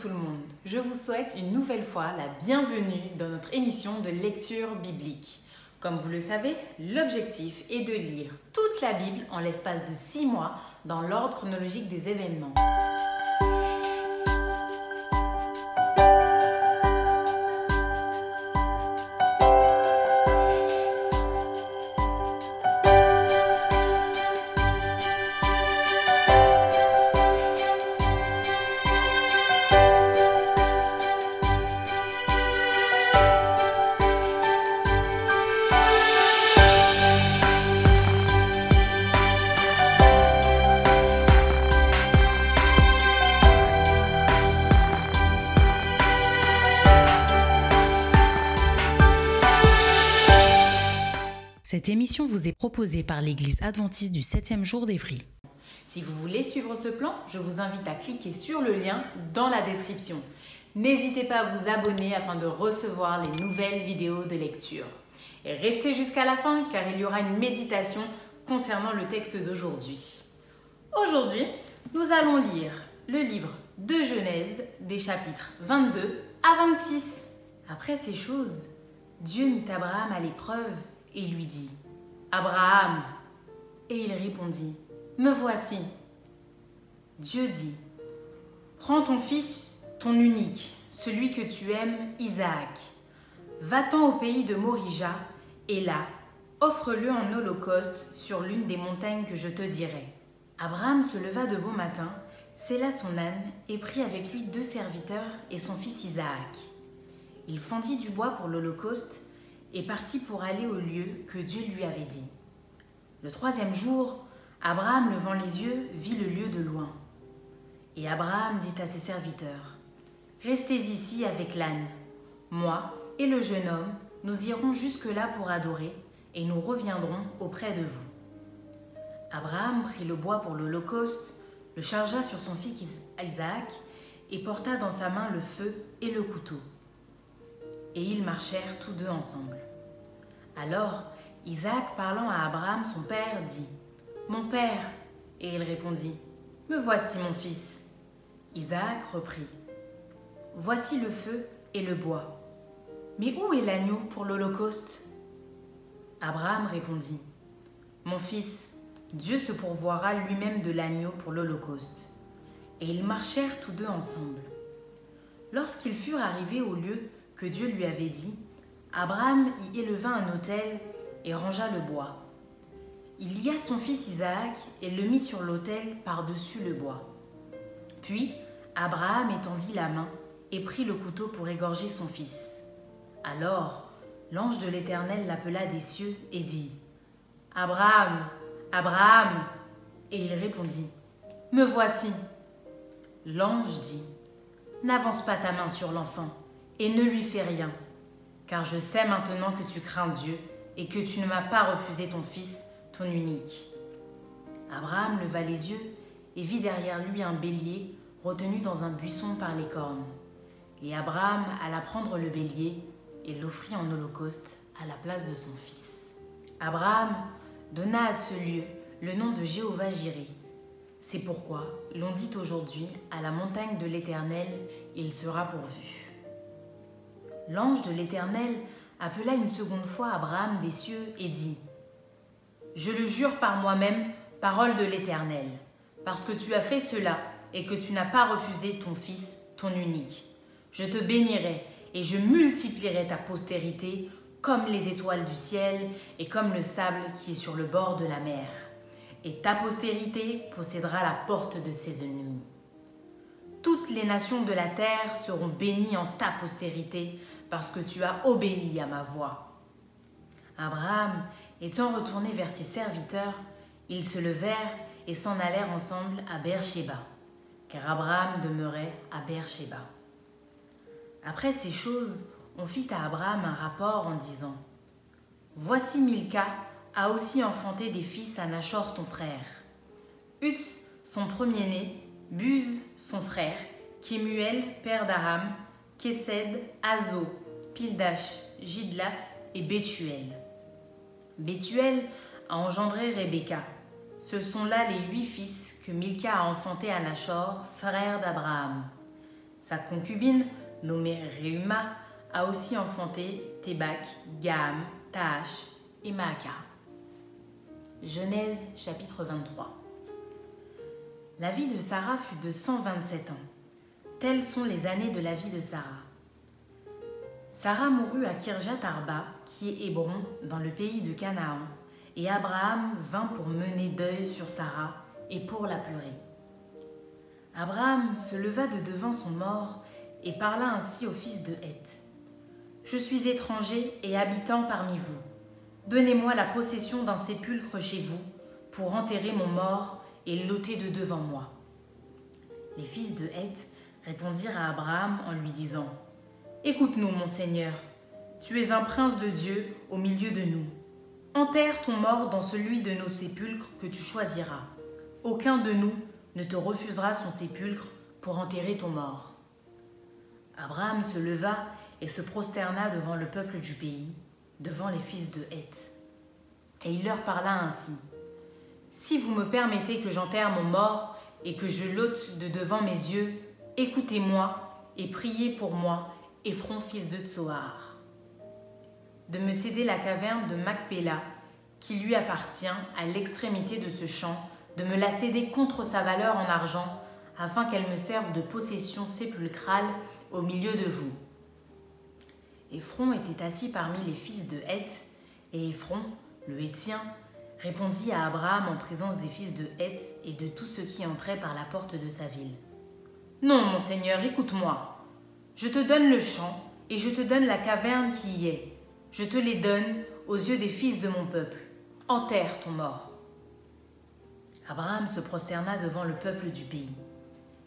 tout le monde, je vous souhaite une nouvelle fois la bienvenue dans notre émission de lecture biblique. Comme vous le savez, l'objectif est de lire toute la Bible en l'espace de six mois dans l'ordre chronologique des événements. Émission vous est proposée par l'Église adventiste du 7e jour d'Évry. Si vous voulez suivre ce plan, je vous invite à cliquer sur le lien dans la description. N'hésitez pas à vous abonner afin de recevoir les nouvelles vidéos de lecture. Et restez jusqu'à la fin car il y aura une méditation concernant le texte d'aujourd'hui. Aujourd'hui, nous allons lire le livre de Genèse des chapitres 22 à 26. Après ces choses, Dieu mit Abraham à l'épreuve et lui dit, Abraham. Et il répondit, Me voici. Dieu dit, Prends ton fils, ton unique, celui que tu aimes, Isaac. Va-t'en au pays de Morija, et là, offre-le en holocauste sur l'une des montagnes que je te dirai. Abraham se leva de bon matin, sella son âne et prit avec lui deux serviteurs et son fils Isaac. Il fendit du bois pour l'holocauste et partit pour aller au lieu que Dieu lui avait dit. Le troisième jour, Abraham, levant les yeux, vit le lieu de loin. Et Abraham dit à ses serviteurs, Restez ici avec l'âne. Moi et le jeune homme, nous irons jusque-là pour adorer, et nous reviendrons auprès de vous. Abraham prit le bois pour l'Holocauste, le chargea sur son fils Isaac, et porta dans sa main le feu et le couteau et ils marchèrent tous deux ensemble. Alors Isaac, parlant à Abraham, son père, dit Mon père Et il répondit Me voici, mon fils. Isaac reprit Voici le feu et le bois. Mais où est l'agneau pour l'Holocauste? Abraham répondit Mon fils, Dieu se pourvoira lui-même de l'agneau pour l'Holocauste. Et ils marchèrent tous deux ensemble. Lorsqu'ils furent arrivés au lieu que Dieu lui avait dit, Abraham y éleva un autel et rangea le bois. Il lia son fils Isaac et le mit sur l'autel par-dessus le bois. Puis Abraham étendit la main et prit le couteau pour égorger son fils. Alors l'ange de l'Éternel l'appela des cieux et dit, Abraham, Abraham. Et il répondit, Me voici. L'ange dit, N'avance pas ta main sur l'enfant et ne lui fais rien, car je sais maintenant que tu crains Dieu et que tu ne m'as pas refusé ton fils, ton unique. Abraham leva les yeux et vit derrière lui un bélier retenu dans un buisson par les cornes. Et Abraham alla prendre le bélier et l'offrit en holocauste à la place de son fils. Abraham donna à ce lieu le nom de Jéhovah Jiré. C'est pourquoi l'on dit aujourd'hui à la montagne de l'Éternel, il sera pourvu l'ange de l'Éternel appela une seconde fois Abraham des cieux et dit Je le jure par moi-même, parole de l'Éternel, parce que tu as fait cela et que tu n'as pas refusé ton fils, ton unique. Je te bénirai et je multiplierai ta postérité comme les étoiles du ciel et comme le sable qui est sur le bord de la mer. Et ta postérité possédera la porte de ses ennemis. Toutes les nations de la terre seront bénies en ta postérité, parce que tu as obéi à ma voix. Abraham, étant retourné vers ses serviteurs, ils se levèrent et s'en allèrent ensemble à Beersheba, car Abraham demeurait à Beersheba. Après ces choses, on fit à Abraham un rapport en disant Voici Milka a aussi enfanté des fils à Nachor ton frère. Utz, son premier-né, Buz, son frère, Kemuel, père d'Aram, Kesed, Azo, Pildash, Gidlaf et Bethuel. Bethuel a engendré Rebecca. Ce sont là les huit fils que Milka a enfantés à Nachor, frère d'Abraham. Sa concubine, nommée Réuma, a aussi enfanté Tébak, Gam, Taash et Maaka. Genèse chapitre 23 La vie de Sarah fut de 127 ans. Telles sont les années de la vie de Sarah. Sarah mourut à Kirjat Arba, qui est Hébron, dans le pays de Canaan, et Abraham vint pour mener deuil sur Sarah et pour la pleurer. Abraham se leva de devant son mort et parla ainsi au fils de Heth. Je suis étranger et habitant parmi vous. Donnez-moi la possession d'un sépulcre chez vous pour enterrer mon mort et l'ôter de devant moi. Les fils de Heth répondirent à Abraham en lui disant Écoute-nous, mon Seigneur, tu es un prince de Dieu au milieu de nous. Enterre ton mort dans celui de nos sépulcres que tu choisiras. Aucun de nous ne te refusera son sépulcre pour enterrer ton mort. Abraham se leva et se prosterna devant le peuple du pays, devant les fils de Heth. Et il leur parla ainsi. Si vous me permettez que j'enterre mon mort et que je l'ôte de devant mes yeux, écoutez-moi et priez pour moi Ephron fils de Tsoar, de me céder la caverne de Macpéla, qui lui appartient à l'extrémité de ce champ, de me la céder contre sa valeur en argent, afin qu'elle me serve de possession sépulcrale au milieu de vous. Ephron était assis parmi les fils de Heth, et Ephron, le Hétien, répondit à Abraham en présence des fils de Heth et de tous ceux qui entraient par la porte de sa ville. Non, mon Seigneur, écoute-moi. Je te donne le champ et je te donne la caverne qui y est. Je te les donne aux yeux des fils de mon peuple. Enterre ton mort. Abraham se prosterna devant le peuple du pays.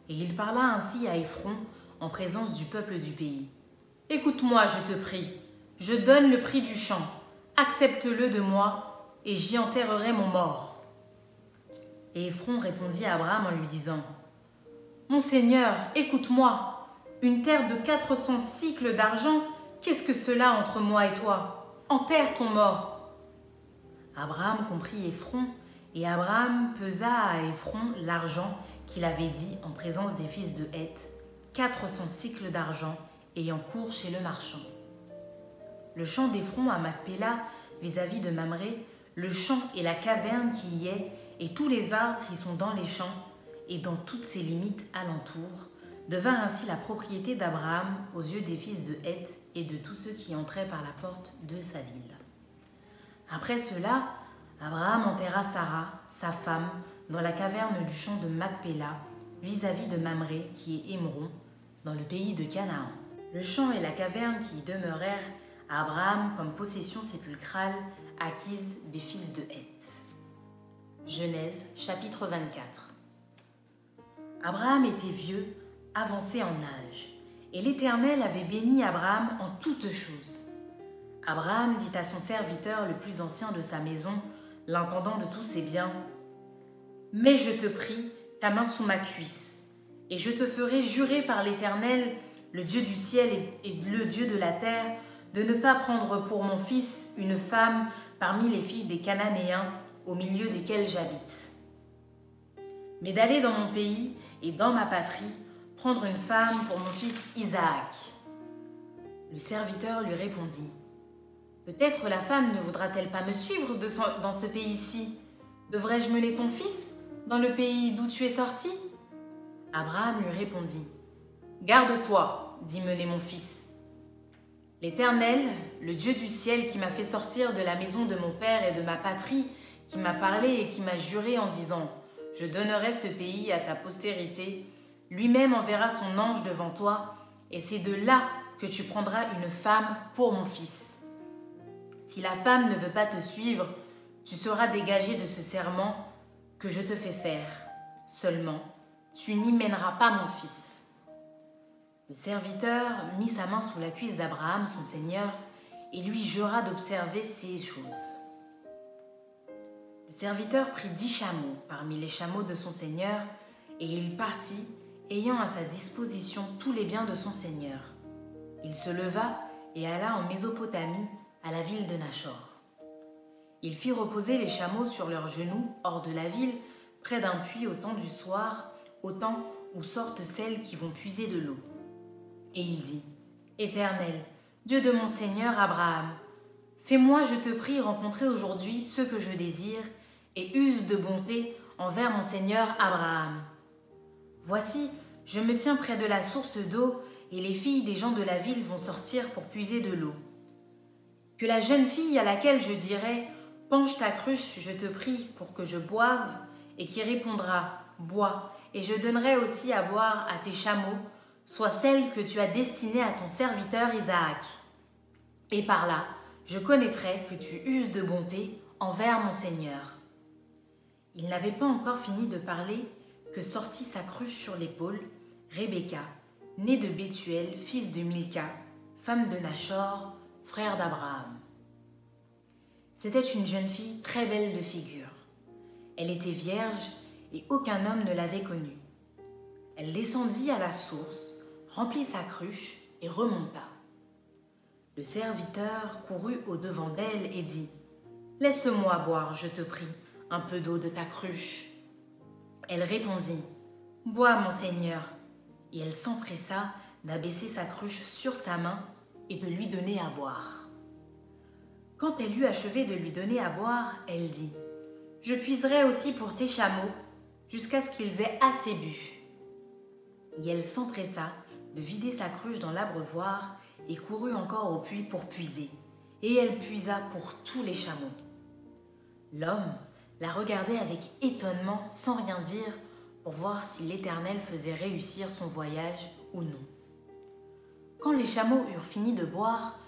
Et il parla ainsi à Ephron en présence du peuple du pays. Écoute-moi, je te prie. Je donne le prix du champ. Accepte-le de moi, et j'y enterrerai mon mort. Et Ephron répondit à Abraham en lui disant Mon Seigneur, écoute-moi. Une terre de 400 cycles d'argent, qu'est-ce que cela entre moi et toi? Enterre ton mort. Abraham comprit Ephron, et Abraham pesa à Ephron l'argent qu'il avait dit en présence des fils de Heth, 400 cycles d'argent ayant cours chez le marchand. Le champ d'Ephron à Macpéla, vis-à-vis de Mamré, le champ et la caverne qui y est, et tous les arbres qui sont dans les champs, et dans toutes ses limites alentours, devint ainsi la propriété d'Abraham aux yeux des fils de Heth et de tous ceux qui entraient par la porte de sa ville. Après cela, Abraham enterra Sarah, sa femme, dans la caverne du champ de Macpéla, vis-à-vis de Mamré, qui est Hémron, dans le pays de Canaan. Le champ et la caverne qui y demeurèrent à Abraham comme possession sépulcrale acquise des fils de Heth. Genèse chapitre 24 Abraham était vieux avancé en âge, et l'Éternel avait béni Abraham en toutes choses. Abraham dit à son serviteur le plus ancien de sa maison, l'intendant de tous ses biens, Mets, je te prie, ta main sous ma cuisse, et je te ferai jurer par l'Éternel, le Dieu du ciel et le Dieu de la terre, de ne pas prendre pour mon fils une femme parmi les filles des Cananéens au milieu desquels j'habite, mais d'aller dans mon pays et dans ma patrie prendre une femme pour mon fils Isaac. Le serviteur lui répondit, Peut-être la femme ne voudra-t-elle pas me suivre dans ce pays-ci? Devrais-je mener ton fils dans le pays d'où tu es sorti? Abraham lui répondit, Garde-toi d'y mener mon fils. L'Éternel, le Dieu du ciel qui m'a fait sortir de la maison de mon père et de ma patrie, qui m'a parlé et qui m'a juré en disant, Je donnerai ce pays à ta postérité, lui-même enverra son ange devant toi, et c'est de là que tu prendras une femme pour mon fils. Si la femme ne veut pas te suivre, tu seras dégagé de ce serment que je te fais faire. Seulement, tu n'y mèneras pas mon fils. Le serviteur mit sa main sous la cuisse d'Abraham, son seigneur, et lui jura d'observer ces choses. Le serviteur prit dix chameaux parmi les chameaux de son seigneur, et il partit ayant à sa disposition tous les biens de son seigneur. Il se leva et alla en Mésopotamie, à la ville de Nachor. Il fit reposer les chameaux sur leurs genoux, hors de la ville, près d'un puits au temps du soir, au temps où sortent celles qui vont puiser de l'eau. Et il dit, Éternel, Dieu de mon Seigneur Abraham, fais-moi, je te prie, rencontrer aujourd'hui ce que je désire, et use de bonté envers mon Seigneur Abraham. Voici, je me tiens près de la source d'eau, et les filles des gens de la ville vont sortir pour puiser de l'eau. Que la jeune fille à laquelle je dirai Penche ta cruche, je te prie, pour que je boive, et qui répondra Bois, et je donnerai aussi à boire à tes chameaux, soit celle que tu as destinée à ton serviteur Isaac. Et par là, je connaîtrai que tu uses de bonté envers mon Seigneur. Il n'avait pas encore fini de parler que sortit sa cruche sur l'épaule Rebecca, née de Bethuel, fils de Milka, femme de Nachor, frère d'Abraham. C'était une jeune fille très belle de figure. Elle était vierge et aucun homme ne l'avait connue. Elle descendit à la source, remplit sa cruche et remonta. Le serviteur courut au-devant d'elle et dit Laisse-moi boire, je te prie, un peu d'eau de ta cruche. Elle répondit Bois, mon Seigneur. Et elle s'empressa d'abaisser sa cruche sur sa main et de lui donner à boire. Quand elle eut achevé de lui donner à boire, elle dit Je puiserai aussi pour tes chameaux jusqu'à ce qu'ils aient assez bu. Et elle s'empressa de vider sa cruche dans l'abreuvoir et courut encore au puits pour puiser. Et elle puisa pour tous les chameaux. L'homme la regardait avec étonnement sans rien dire pour voir si l'Éternel faisait réussir son voyage ou non. Quand les chameaux eurent fini de boire,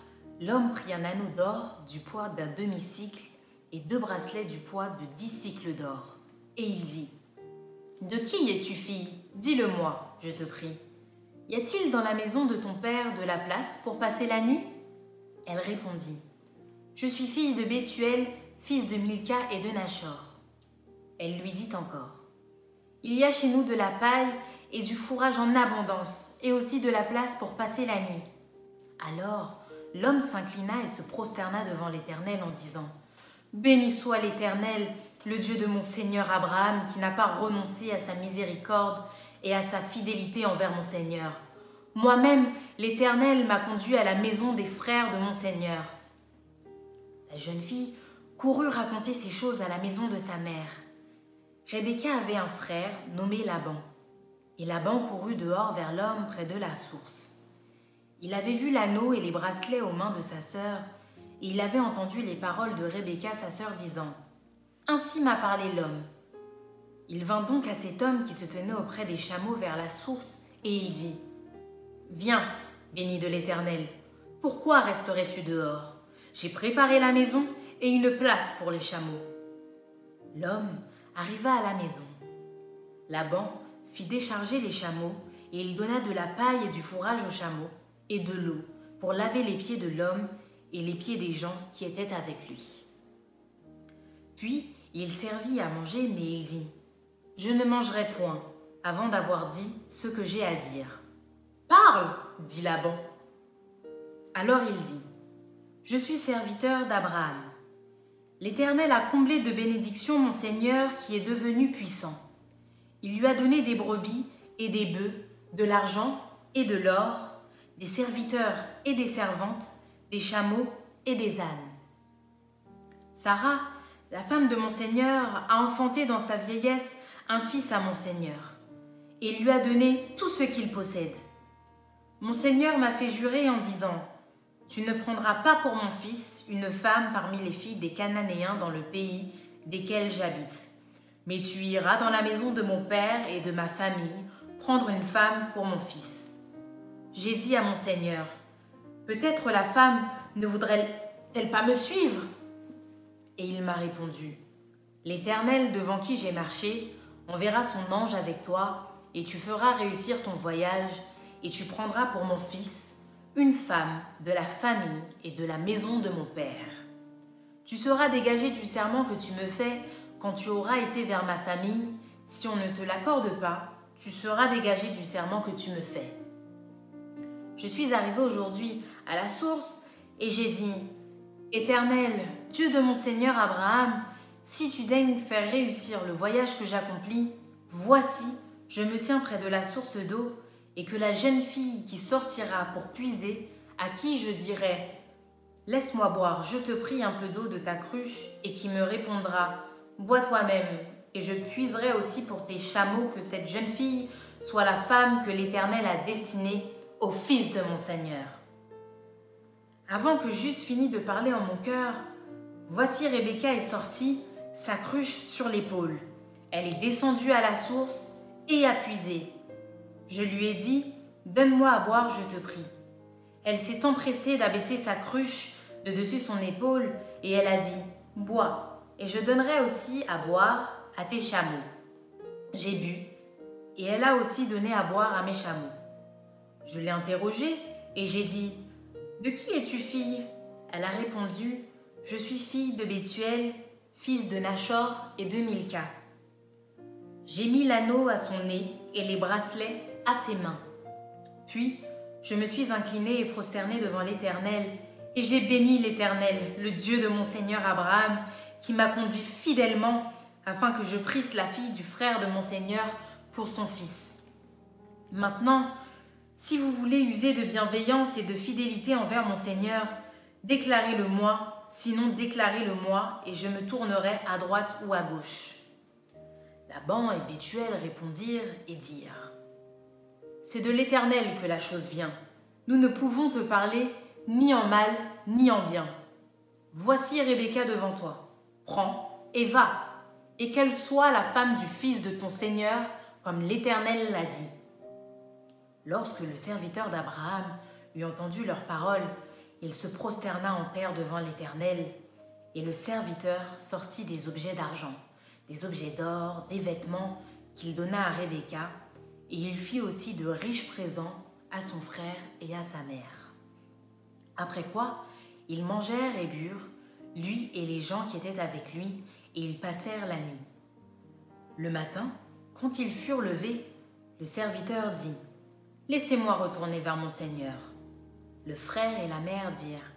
l'homme prit un anneau d'or du poids d'un demi-cycle et deux bracelets du poids de dix cycles d'or. Et il dit De qui es-tu fille? Dis-le-moi, je te prie. Y a-t-il dans la maison de ton père de la place pour passer la nuit? Elle répondit Je suis fille de Bethuel, fils de Milka et de Nachor. Elle lui dit encore Il y a chez nous de la paille et du fourrage en abondance, et aussi de la place pour passer la nuit. Alors l'homme s'inclina et se prosterna devant l'Éternel en disant Béni soit l'Éternel, le Dieu de mon Seigneur Abraham, qui n'a pas renoncé à sa miséricorde et à sa fidélité envers mon Seigneur. Moi-même, l'Éternel m'a conduit à la maison des frères de mon Seigneur. La jeune fille courut raconter ces choses à la maison de sa mère. Rebecca avait un frère nommé Laban, et Laban courut dehors vers l'homme près de la source. Il avait vu l'anneau et les bracelets aux mains de sa sœur, et il avait entendu les paroles de Rebecca, sa sœur, disant Ainsi m'a parlé l'homme. Il vint donc à cet homme qui se tenait auprès des chameaux vers la source, et il dit Viens, béni de l'Éternel, pourquoi resterais-tu dehors? J'ai préparé la maison et une place pour les chameaux. L'homme arriva à la maison. Laban fit décharger les chameaux, et il donna de la paille et du fourrage aux chameaux, et de l'eau, pour laver les pieds de l'homme et les pieds des gens qui étaient avec lui. Puis il servit à manger, mais il dit Je ne mangerai point avant d'avoir dit ce que j'ai à dire. Parle, dit Laban. Alors il dit Je suis serviteur d'Abraham. L'Éternel a comblé de bénédictions mon Seigneur qui est devenu puissant. Il lui a donné des brebis et des bœufs, de l'argent et de l'or, des serviteurs et des servantes, des chameaux et des ânes. Sarah, la femme de mon Seigneur, a enfanté dans sa vieillesse un fils à mon Seigneur, et il lui a donné tout ce qu'il possède. Mon Seigneur m'a fait jurer en disant, Tu ne prendras pas pour mon fils une femme parmi les filles des Cananéens dans le pays desquels j'habite, mais tu iras dans la maison de mon père et de ma famille prendre une femme pour mon fils. J'ai dit à mon Seigneur, Peut-être la femme ne voudrait-elle pas me suivre? Et il m'a répondu, L'Éternel devant qui j'ai marché enverra son ange avec toi, et tu feras réussir ton voyage, et tu prendras pour mon fils une femme de la famille et de la maison de mon père. Tu seras dégagé du serment que tu me fais quand tu auras été vers ma famille. Si on ne te l'accorde pas, tu seras dégagé du serment que tu me fais. Je suis arrivé aujourd'hui à la source et j'ai dit, Éternel, Dieu de mon Seigneur Abraham, si tu daignes faire réussir le voyage que j'accomplis, voici, je me tiens près de la source d'eau, et que la jeune fille qui sortira pour puiser, à qui je dirai Laisse-moi boire, je te prie, un peu d'eau de ta cruche, et qui me répondra Bois toi-même, et je puiserai aussi pour tes chameaux que cette jeune fille soit la femme que l'Éternel a destinée au fils de mon Seigneur. Avant que j'eusse fini de parler en mon cœur, voici Rebecca est sortie, sa cruche sur l'épaule. Elle est descendue à la source et a puisé. Je lui ai dit, Donne-moi à boire, je te prie. Elle s'est empressée d'abaisser sa cruche de dessus son épaule et elle a dit, Bois, et je donnerai aussi à boire à tes chameaux. J'ai bu, et elle a aussi donné à boire à mes chameaux. Je l'ai interrogée et j'ai dit, De qui es-tu fille? Elle a répondu, Je suis fille de Bethuel, fils de Nachor et de Milka. J'ai mis l'anneau à son nez et les bracelets à ses mains. Puis, je me suis inclinée et prosternée devant l'Éternel, et j'ai béni l'Éternel, le Dieu de mon Seigneur Abraham, qui m'a conduit fidèlement afin que je prisse la fille du frère de mon Seigneur pour son fils. Maintenant, si vous voulez user de bienveillance et de fidélité envers mon Seigneur, déclarez-le-moi, sinon déclarez-le-moi, et je me tournerai à droite ou à gauche. Laban et Bethuel répondirent et dirent C'est de l'Éternel que la chose vient. Nous ne pouvons te parler ni en mal ni en bien. Voici Rebecca devant toi. Prends et va, et qu'elle soit la femme du fils de ton Seigneur, comme l'Éternel l'a dit. Lorsque le serviteur d'Abraham eut entendu leurs paroles, il se prosterna en terre devant l'Éternel, et le serviteur sortit des objets d'argent des objets d'or, des vêtements qu'il donna à Rebecca, et il fit aussi de riches présents à son frère et à sa mère. Après quoi, ils mangèrent et burent, lui et les gens qui étaient avec lui, et ils passèrent la nuit. Le matin, quand ils furent levés, le serviteur dit Laissez-moi retourner vers mon Seigneur. Le frère et la mère dirent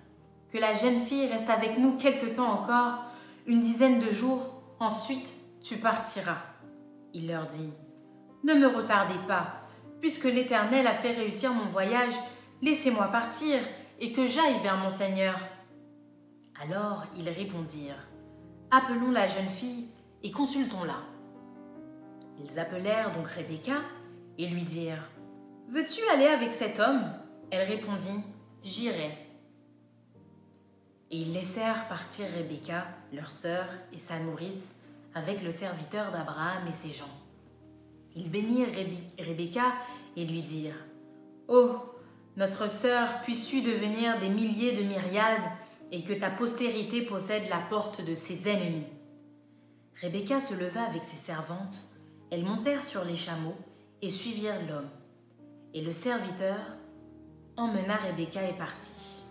Que la jeune fille reste avec nous quelque temps encore, une dizaine de jours, ensuite tu partiras. Il leur dit, Ne me retardez pas, puisque l'Éternel a fait réussir mon voyage, laissez-moi partir et que j'aille vers mon Seigneur. Alors ils répondirent, Appelons la jeune fille et consultons-la. Ils appelèrent donc Rebecca et lui dirent, Veux-tu aller avec cet homme? Elle répondit, J'irai. Et ils laissèrent partir Rebecca, leur sœur et sa nourrice, avec le serviteur d'Abraham et ses gens. Ils bénirent Rebecca et lui dirent Oh, notre sœur, puisses-tu devenir des milliers de myriades et que ta postérité possède la porte de ses ennemis? Rebecca se leva avec ses servantes, elles montèrent sur les chameaux et suivirent l'homme. Et le serviteur emmena Rebecca et partit.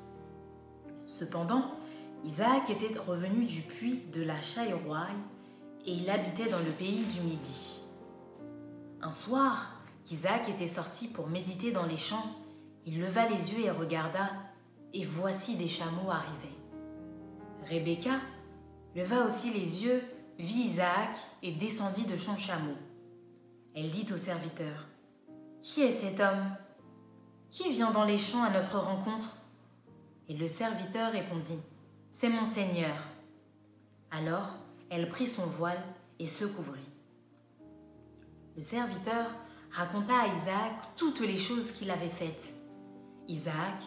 Cependant, Isaac était revenu du puits de la Chaïroï et il habitait dans le pays du Midi. Un soir, qu'Isaac était sorti pour méditer dans les champs, il leva les yeux et regarda, et voici des chameaux arriver. Rebecca leva aussi les yeux, vit Isaac et descendit de son chameau. Elle dit au serviteur, Qui est cet homme? Qui vient dans les champs à notre rencontre? Et le serviteur répondit, C'est mon Seigneur. Alors elle prit son voile et se couvrit. Le serviteur raconta à Isaac toutes les choses qu'il avait faites. Isaac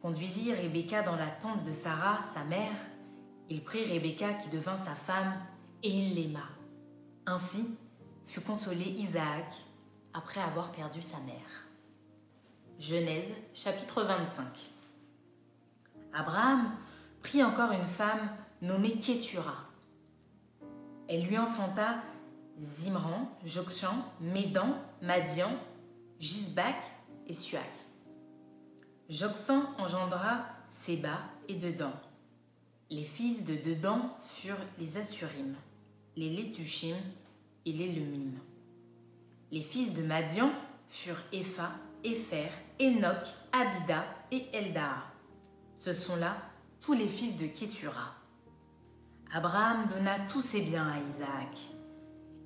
conduisit Rebecca dans la tente de Sarah, sa mère. Il prit Rebecca qui devint sa femme et il l'aima. Ainsi fut consolé Isaac après avoir perdu sa mère. Genèse chapitre 25 Abraham prit encore une femme nommée Kétura. Elle lui enfanta Zimran, Jokshan, Médan, Madian, Gisbac et Suak. Joksan engendra Séba et Dedan. Les fils de Dedan furent les Assurim, les Létushim et les Lumim. Les fils de Madian furent Epha, Epher, Enoch, Abida et Eldaa. Ce sont là tous les fils de Kétura. Abraham donna tous ses biens à Isaac.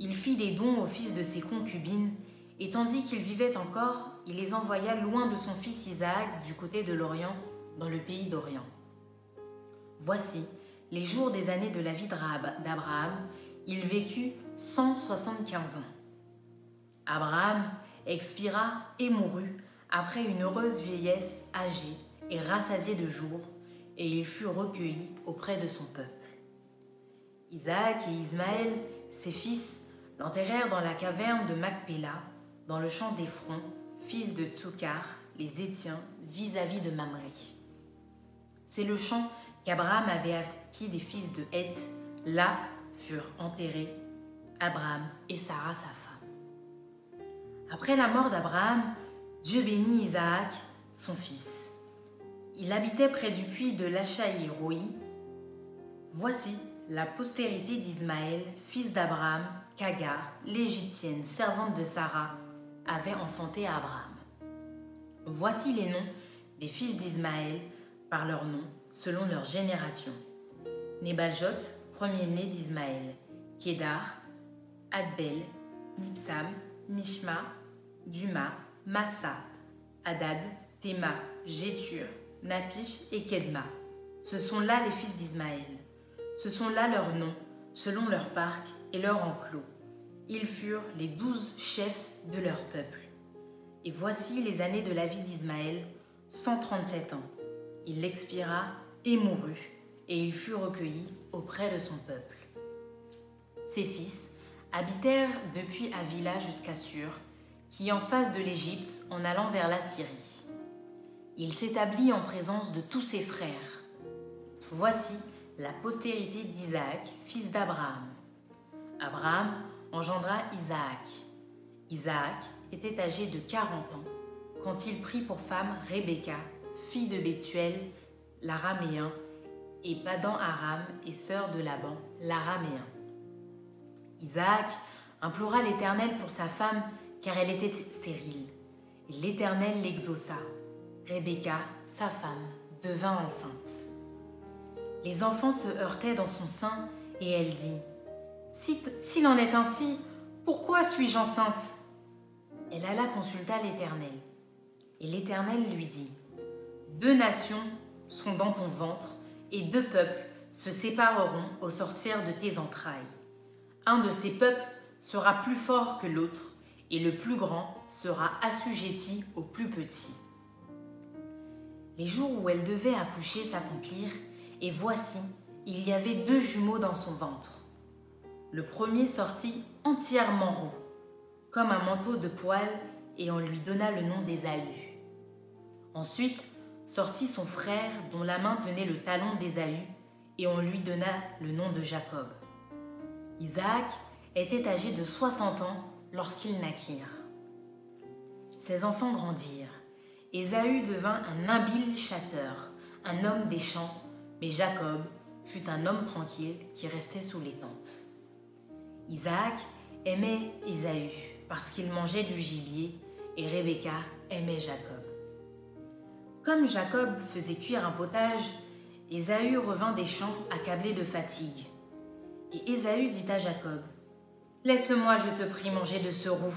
Il fit des dons aux fils de ses concubines Et tandis qu'il vivait encore, il les envoya loin de son fils Isaac du côté de l'Orient, dans le pays d'Orient. Voici les jours des années de la vie d'Abraham. Il vécut 175 ans. Abraham expira et mourut après une heureuse vieillesse âgée et rassasié de jours, et il fut recueilli auprès de son peuple. Isaac et Ismaël, ses fils, l'enterrèrent dans la caverne de Macpéla, dans le champ d'Ephron, fils de Tsukar, les Étiens, vis-à-vis de Mamré. C'est le champ qu'Abraham avait acquis des fils de Heth. Là furent enterrés Abraham et Sarah sa femme. Après la mort d'Abraham, Dieu bénit Isaac, son fils. Il habitait près du puits de Lachaï-Roi. Voici la postérité d'Ismaël, fils d'Abraham, qu'Agar, l'Égyptienne, servante de Sarah, avait enfanté Abraham. Voici les noms des fils d'Ismaël par leur nom, selon leur génération. Nebajot, premier-né d'Ismaël, Kédar, Adbel, Nipsam, Mishma, Duma, Massa, Adad, Théma, Jétur, Napish et Kedma. Ce sont là les fils d'Ismaël. Ce sont là leurs noms, selon leur parc et leur enclos. Ils furent les douze chefs de leur peuple. Et voici les années de la vie d'Ismaël, 137 ans. Il expira et mourut, et il fut recueilli auprès de son peuple. Ses fils habitèrent depuis Avila jusqu'à Sur, qui est en face de l'Égypte en allant vers la Syrie. Il s'établit en présence de tous ses frères. Voici la postérité d'Isaac, fils d'Abraham. Abraham engendra Isaac. Isaac était âgé de 40 ans quand il prit pour femme Rebecca, fille de Bethuel, l'araméen, et Padan Aram et sœur de Laban, l'araméen. Isaac implora l'Éternel pour sa femme car elle était stérile. L'Éternel l'exauça. Rebecca, sa femme, devint enceinte. Les enfants se heurtaient dans son sein et elle dit S'il en est ainsi, pourquoi suis-je enceinte? Elle alla consulta l'Éternel. Et l'Éternel lui dit Deux nations sont dans ton ventre, et deux peuples se sépareront au sortir de tes entrailles. Un de ces peuples sera plus fort que l'autre, et le plus grand sera assujetti au plus petit. Les jours où elle devait accoucher s'accomplirent, et voici, il y avait deux jumeaux dans son ventre. Le premier sortit entièrement roux, comme un manteau de poils, et on lui donna le nom d'Ésaü. Ensuite sortit son frère dont la main tenait le talon d'Ésaü, et on lui donna le nom de Jacob. Isaac était âgé de soixante ans lorsqu'ils naquirent. Ses enfants grandirent. Ésaü devint un habile chasseur, un homme des champs, mais Jacob fut un homme tranquille qui restait sous les tentes. Isaac aimait Ésaü parce qu'il mangeait du gibier et Rebecca aimait Jacob. Comme Jacob faisait cuire un potage, Ésaü revint des champs accablé de fatigue. Et Ésaü dit à Jacob Laisse-moi, je te prie, manger de ce roux,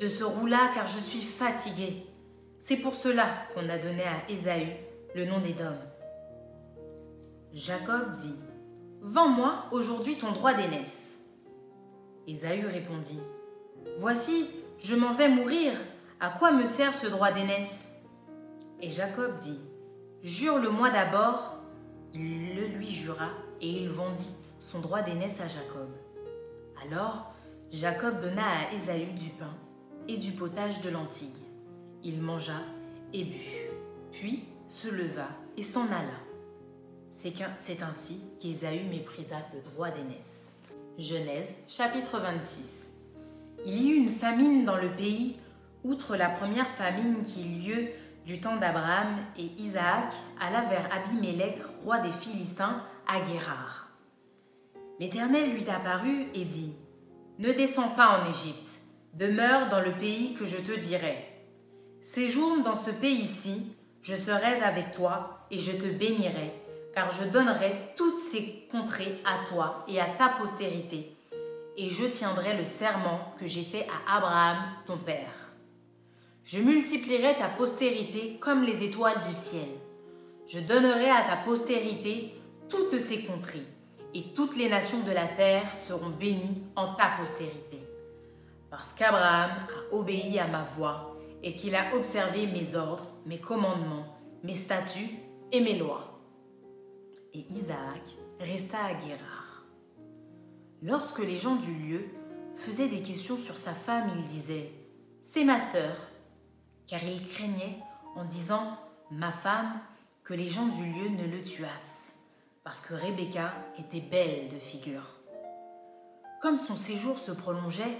de ce roux-là, car je suis fatigué. C'est pour cela qu'on a donné à Ésaü le nom d'Édom. Jacob dit Vends-moi aujourd'hui ton droit d'aînesse. Ésaü répondit Voici, je m'en vais mourir. À quoi me sert ce droit d'aînesse? Et Jacob dit Jure-le-moi d'abord. Il le lui jura et il vendit son droit d'aînesse à Jacob. Alors Jacob donna à Ésaü du pain et du potage de lentilles. Il mangea et but, puis se leva et s'en alla. C'est ainsi qu'Ésaü méprisa le droit d'aînesse. Genèse chapitre 26 Il y eut une famine dans le pays, outre la première famine qui eut lieu du temps d'Abraham, et Isaac alla vers Abimélec, roi des Philistins, à Guérard. L'Éternel lui apparut et dit Ne descends pas en Égypte, demeure dans le pays que je te dirai. Séjourne dans ce pays-ci, je serai avec toi et je te bénirai car je donnerai toutes ces contrées à toi et à ta postérité, et je tiendrai le serment que j'ai fait à Abraham, ton père. Je multiplierai ta postérité comme les étoiles du ciel. Je donnerai à ta postérité toutes ces contrées, et toutes les nations de la terre seront bénies en ta postérité. Parce qu'Abraham a obéi à ma voix, et qu'il a observé mes ordres, mes commandements, mes statuts et mes lois. Et Isaac resta à Guérard. Lorsque les gens du lieu faisaient des questions sur sa femme, il disait C'est ma sœur, car il craignait, en disant Ma femme, que les gens du lieu ne le tuassent, parce que Rebecca était belle de figure. Comme son séjour se prolongeait,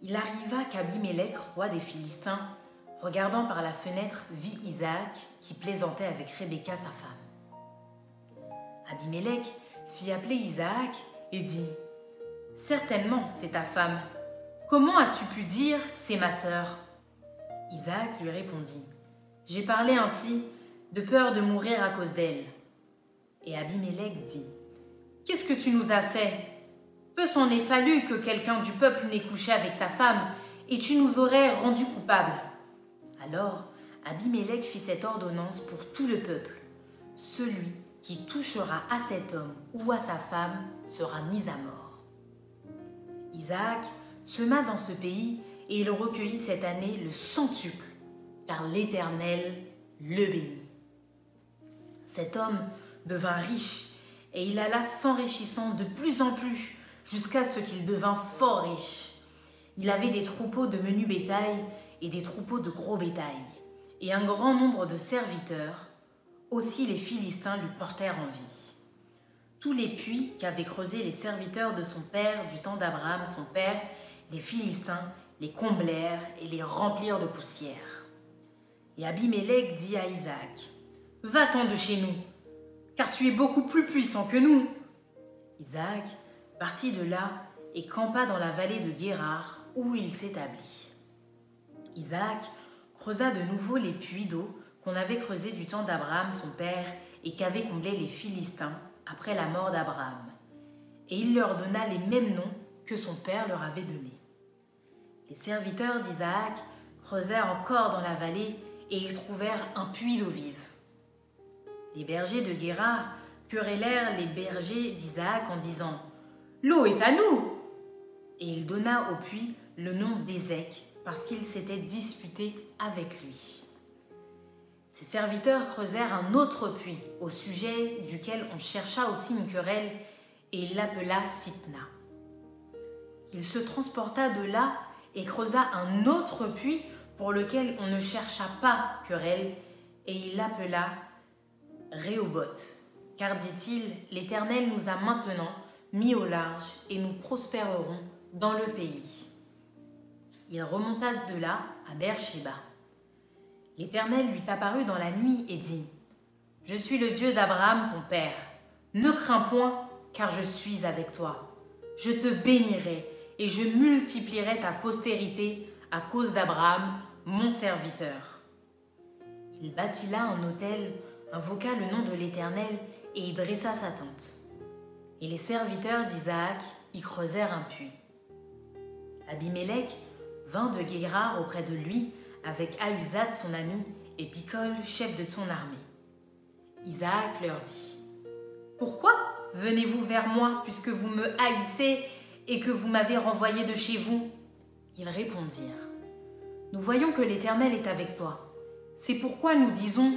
il arriva qu'Abimelech, roi des Philistins, regardant par la fenêtre, vit Isaac qui plaisantait avec Rebecca sa femme. Abimelech fit appeler Isaac et dit Certainement, c'est ta femme. Comment as-tu pu dire c'est ma sœur? Isaac lui répondit J'ai parlé ainsi de peur de mourir à cause d'elle. Et Abimelech dit Qu'est-ce que tu nous as fait? Peu s'en est fallu que quelqu'un du peuple n'ait couché avec ta femme, et tu nous aurais rendus coupables. Alors Abimelech fit cette ordonnance pour tout le peuple. Celui qui touchera à cet homme ou à sa femme sera mis à mort. Isaac sema dans ce pays et il recueillit cette année le centuple, car l'Éternel le bénit. Cet homme devint riche et il alla s'enrichissant de plus en plus jusqu'à ce qu'il devint fort riche. Il avait des troupeaux de menu bétail et des troupeaux de gros bétail, et un grand nombre de serviteurs, aussi les Philistins lui portèrent envie. Tous les puits qu'avaient creusés les serviteurs de son père du temps d'Abraham, son père, les Philistins les comblèrent et les remplirent de poussière. Et Abimelech dit à Isaac, Va-t'en de chez nous, car tu es beaucoup plus puissant que nous. Isaac partit de là et campa dans la vallée de Guérard, où il s'établit. Isaac creusa de nouveau les puits d'eau qu'on avait creusés du temps d'Abraham son père et qu'avaient comblés les Philistins après la mort d'Abraham. Et il leur donna les mêmes noms que son père leur avait donnés. Les serviteurs d'Isaac creusèrent encore dans la vallée et ils trouvèrent un puits d'eau vive. Les bergers de Guérard querellèrent les bergers d'Isaac en disant L'eau est à nous Et il donna au puits le nom d'Ézec, parce qu'il s'était disputé avec lui. Ses serviteurs creusèrent un autre puits au sujet duquel on chercha aussi une querelle et il l'appela Sitna. Il se transporta de là et creusa un autre puits pour lequel on ne chercha pas querelle et il l'appela Réoboth. Car dit-il, l'Éternel nous a maintenant mis au large et nous prospérerons dans le pays il remonta de là à Beersheba. L'Éternel lui apparut dans la nuit et dit Je suis le Dieu d'Abraham, ton père. Ne crains point, car je suis avec toi. Je te bénirai et je multiplierai ta postérité à cause d'Abraham, mon serviteur. Il bâtit là un autel, invoqua le nom de l'Éternel et y dressa sa tente. Et les serviteurs d'Isaac y creusèrent un puits. Abimelech vint de Guérard auprès de lui avec Ahuzat son ami et Picol, chef de son armée. Isaac leur dit Pourquoi venez-vous vers moi puisque vous me haïssez et que vous m'avez renvoyé de chez vous? Ils répondirent Nous voyons que l'Éternel est avec toi. C'est pourquoi nous disons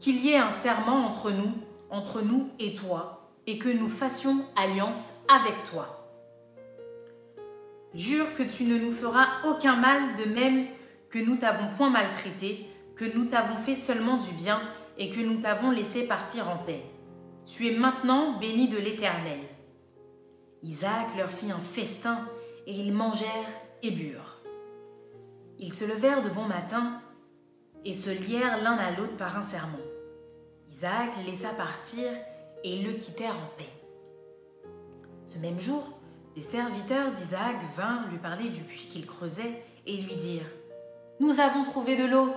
qu'il y ait un serment entre nous, entre nous et toi, et que nous fassions alliance avec toi. Jure que tu ne nous feras aucun mal de même que nous t'avons point maltraité, que nous t'avons fait seulement du bien et que nous t'avons laissé partir en paix. Tu es maintenant béni de l'Éternel. Isaac leur fit un festin et ils mangèrent et burent. Ils se levèrent de bon matin et se lièrent l'un à l'autre par un serment. Isaac laissa partir et ils le quittèrent en paix. Ce même jour, les serviteurs d'Isaac vinrent lui parler du puits qu'il creusait et lui dirent Nous avons trouvé de l'eau.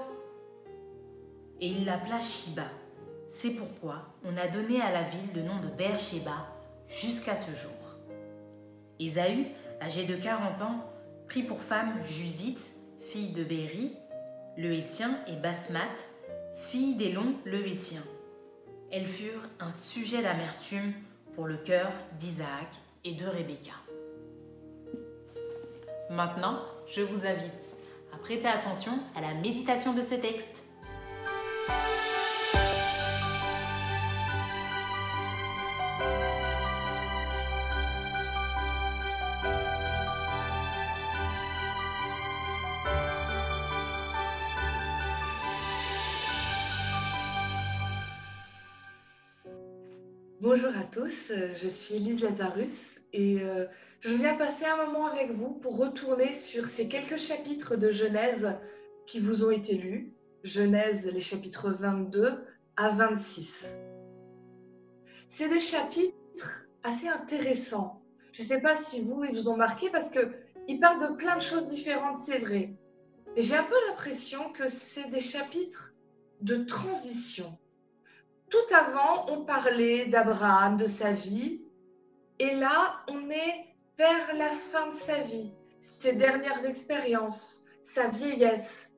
Et il l'appela Shiba. C'est pourquoi on a donné à la ville le nom de Beersheba jusqu'à ce jour. Ésaü âgé de 40 ans, prit pour femme Judith, fille de Béri, le Hétien, et Basmat, fille d'Élon, le Hétien. Elles furent un sujet d'amertume pour le cœur d'Isaac et de Rebecca. Maintenant, je vous invite à prêter attention à la méditation de ce texte. Bonjour à tous, je suis Elise Lazarus et euh, je viens passer un moment avec vous pour retourner sur ces quelques chapitres de Genèse qui vous ont été lus. Genèse, les chapitres 22 à 26. C'est des chapitres assez intéressants. Je ne sais pas si vous, ils vous ont marqué parce qu'ils parlent de plein de choses différentes, c'est vrai. Mais j'ai un peu l'impression que c'est des chapitres de transition tout avant, on parlait d'Abraham, de sa vie. Et là, on est vers la fin de sa vie, ses dernières expériences, sa vieillesse,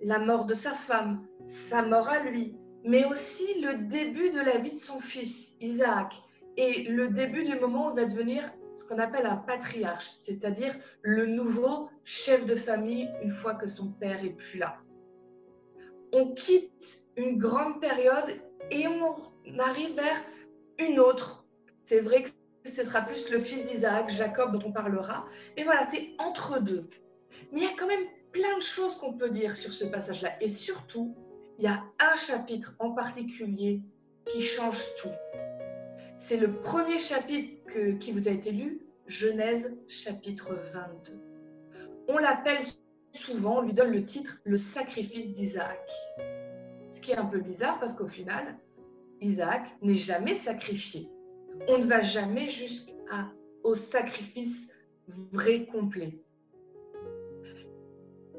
la mort de sa femme, sa mort à lui, mais aussi le début de la vie de son fils, Isaac, et le début du moment où il va devenir ce qu'on appelle un patriarche, c'est-à-dire le nouveau chef de famille une fois que son père est plus là. On quitte une grande période et on arrive vers une autre. C'est vrai que ce sera plus le fils d'Isaac, Jacob, dont on parlera. Et voilà, c'est entre deux. Mais il y a quand même plein de choses qu'on peut dire sur ce passage-là. Et surtout, il y a un chapitre en particulier qui change tout. C'est le premier chapitre qui vous a été lu, Genèse chapitre 22. On l'appelle souvent, on lui donne le titre, le sacrifice d'Isaac qui est un peu bizarre parce qu'au final, Isaac n'est jamais sacrifié. On ne va jamais jusqu'au sacrifice vrai complet.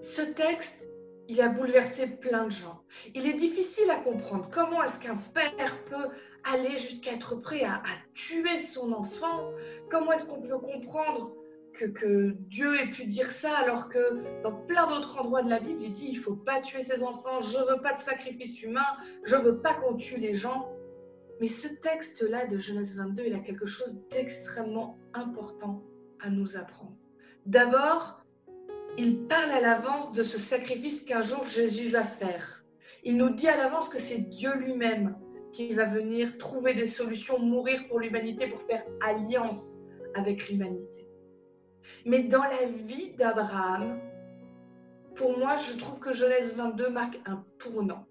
Ce texte, il a bouleversé plein de gens. Il est difficile à comprendre. Comment est-ce qu'un père peut aller jusqu'à être prêt à, tuer son enfant? Comment est-ce qu'on peut comprendre que, Dieu ait pu dire ça alors que dans plein d'autres endroits de la Bible, il dit il faut pas tuer ses enfants, je veux pas de sacrifice humain, je veux pas qu'on tue les gens. Mais ce texte-là de Genèse 22, il a quelque chose d'extrêmement important à nous apprendre. D'abord, il parle à l'avance de ce sacrifice qu'un jour Jésus va faire. Il nous dit à l'avance que c'est Dieu lui-même qui va venir trouver des solutions, mourir pour l'humanité, pour faire alliance avec l'humanité. Mais dans la vie d'Abraham, pour moi, je trouve que Genèse 22 marque un tournant.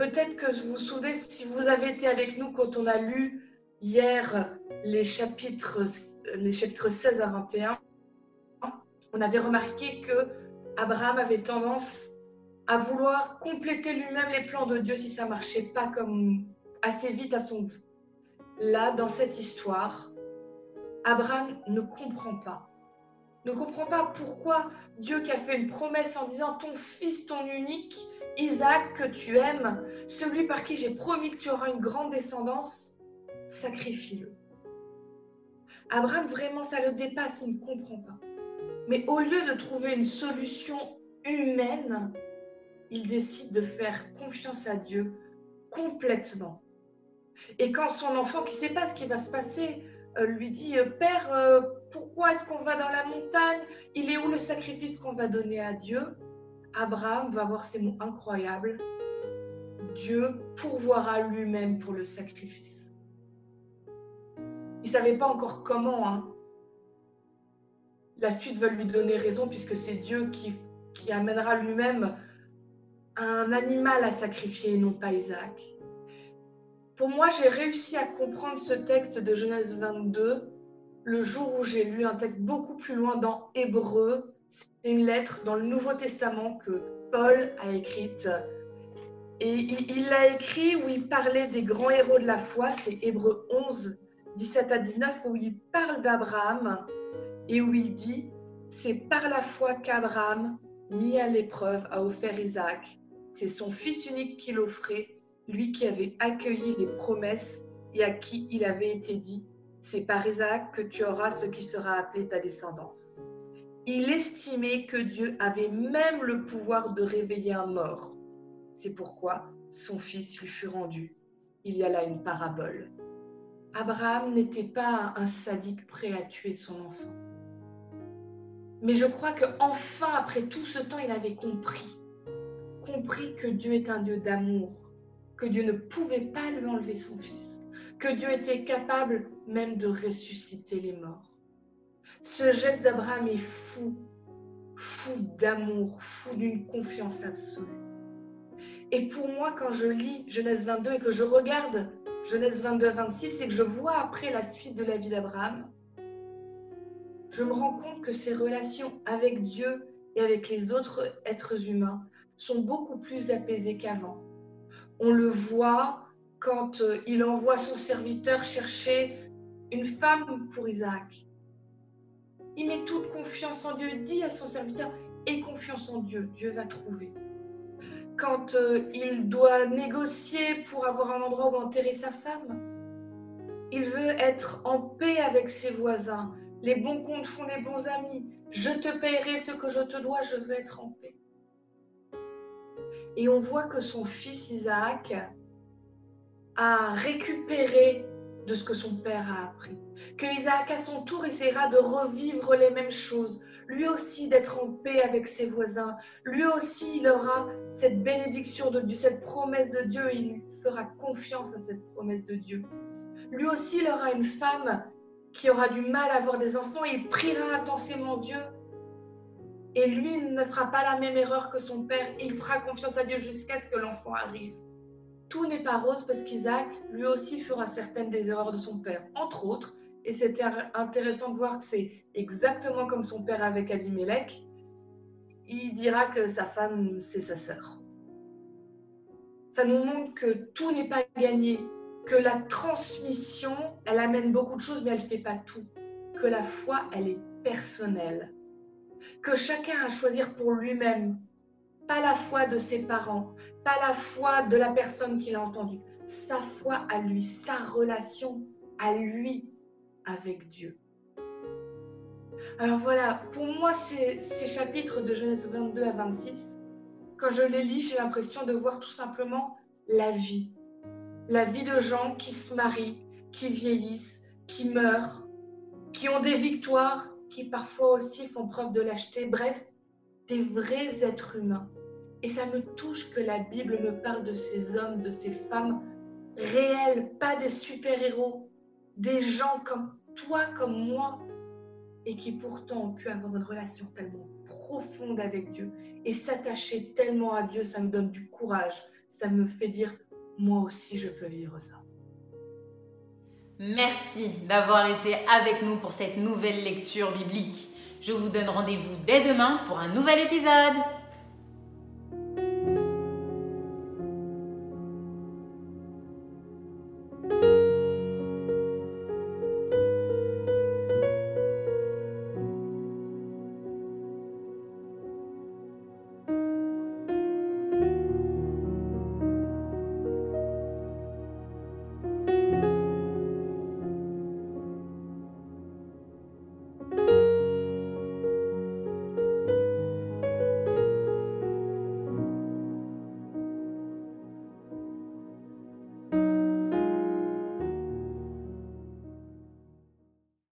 Peut-être que vous vous souvenez, si vous avez été avec nous quand on a lu hier les chapitres, les chapitres 16 à 21, on avait remarqué que Abraham avait tendance à vouloir compléter lui-même les plans de Dieu si ça marchait pas comme assez vite à son goût. Là, dans cette histoire, Abraham ne comprend pas. Ne comprend pas pourquoi Dieu qui a fait une promesse en disant ton fils, ton unique, Isaac que tu aimes, celui par qui j'ai promis que tu auras une grande descendance, sacrifie-le. Abraham, vraiment, ça le dépasse, il ne comprend pas. Mais au lieu de trouver une solution humaine, il décide de faire confiance à Dieu complètement. Et quand son enfant, qui ne sait pas ce qui va se passer, euh, lui dit euh, Père, euh, pourquoi est-ce qu'on va dans la montagne? Il est où le sacrifice qu'on va donner à Dieu? Abraham va voir ces mots incroyables. Dieu pourvoira lui-même pour le sacrifice. Il ne savait pas encore comment. Hein. La suite va lui donner raison puisque c'est Dieu qui, qui amènera lui-même un animal à sacrifier et non pas Isaac. Pour moi, j'ai réussi à comprendre ce texte de Genèse 22 le jour où j'ai lu un texte beaucoup plus loin dans Hébreu. C'est une lettre dans le Nouveau Testament que Paul a écrite. Et il l'a écrit où il parlait des grands héros de la foi. C'est Hébreu 11, 17 à 19, où il parle d'Abraham et où il dit C'est par la foi qu'Abraham, mis à l'épreuve, a offert Isaac. C'est son fils unique qu'il offrait lui qui avait accueilli les promesses et à qui il avait été dit, C'est par Isaac que tu auras ce qui sera appelé ta descendance. Il estimait que Dieu avait même le pouvoir de réveiller un mort. C'est pourquoi son fils lui fut rendu. Il y a là une parabole. Abraham n'était pas un sadique prêt à tuer son enfant. Mais je crois que enfin, après tout ce temps, il avait compris. Compris que Dieu est un Dieu d'amour, que Dieu ne pouvait pas lui enlever son fils, que Dieu était capable même de ressusciter les morts. Ce geste d'Abraham est fou, fou d'amour, fou d'une confiance absolue. Et pour moi, quand je lis Genèse 22 et que je regarde Genèse 22 à 26 et que je vois après la suite de la vie d'Abraham, je me rends compte que ses relations avec Dieu et avec les autres êtres humains sont beaucoup plus apaisées qu'avant. On le voit quand euh, il envoie son serviteur chercher une femme pour Isaac. Il met toute confiance en Dieu, il dit à son serviteur, aie confiance en Dieu, Dieu va trouver quand euh, il doit négocier pour avoir un endroit où enterrer sa femme. Il veut être en paix avec ses voisins. Les bons comptes font les bons amis. Je te paierai ce que je te dois, je veux être en paix. Et on voit que son fils Isaac a récupéré de ce que son père a appris. Que Isaac, à son tour, essaiera de revivre les mêmes choses. Lui aussi d'être en paix avec ses voisins. Lui aussi, il aura cette bénédiction de Dieu, cette promesse de Dieu. Il fera confiance à cette promesse de Dieu. Lui aussi, il aura une femme qui aura du mal à avoir des enfants. Il priera intensément Dieu. Et lui ne fera pas la même erreur que son père. Il fera confiance à Dieu jusqu'à ce que l'enfant arrive tout n'est pas rose parce qu'Isaac, lui aussi, fera certaines des erreurs de son père, entre autres. Et c'était intéressant de voir que c'est exactement comme son père avec Abimelech. Il dira que sa femme, c'est sa sœur. Ça nous montre que tout n'est pas gagné, que la transmission, elle amène beaucoup de choses, mais elle ne fait pas tout. Que la foi, elle est personnelle. Que chacun a à choisir pour lui-même pas la foi de ses parents, pas la foi de la personne qu'il a entendue, sa foi à lui, sa relation à lui avec Dieu. Alors voilà, pour moi, ces, chapitres de Genèse 22 à 26, quand je les lis, j'ai l'impression de voir tout simplement la vie. La vie de gens qui se marient, qui vieillissent, qui meurent, qui ont des victoires, qui parfois aussi font preuve de lâcheté. Bref, des vrais êtres humains et ça me touche que la Bible me parle de ces hommes, de ces femmes réels, pas des super-héros, des gens comme toi, comme moi, et qui pourtant ont pu avoir une relation tellement profonde avec Dieu et s'attacher tellement à Dieu, ça me donne du courage, ça me fait dire, moi aussi, je peux vivre ça. Merci d'avoir été avec nous pour cette nouvelle lecture biblique. Je vous donne rendez-vous dès demain pour un nouvel épisode.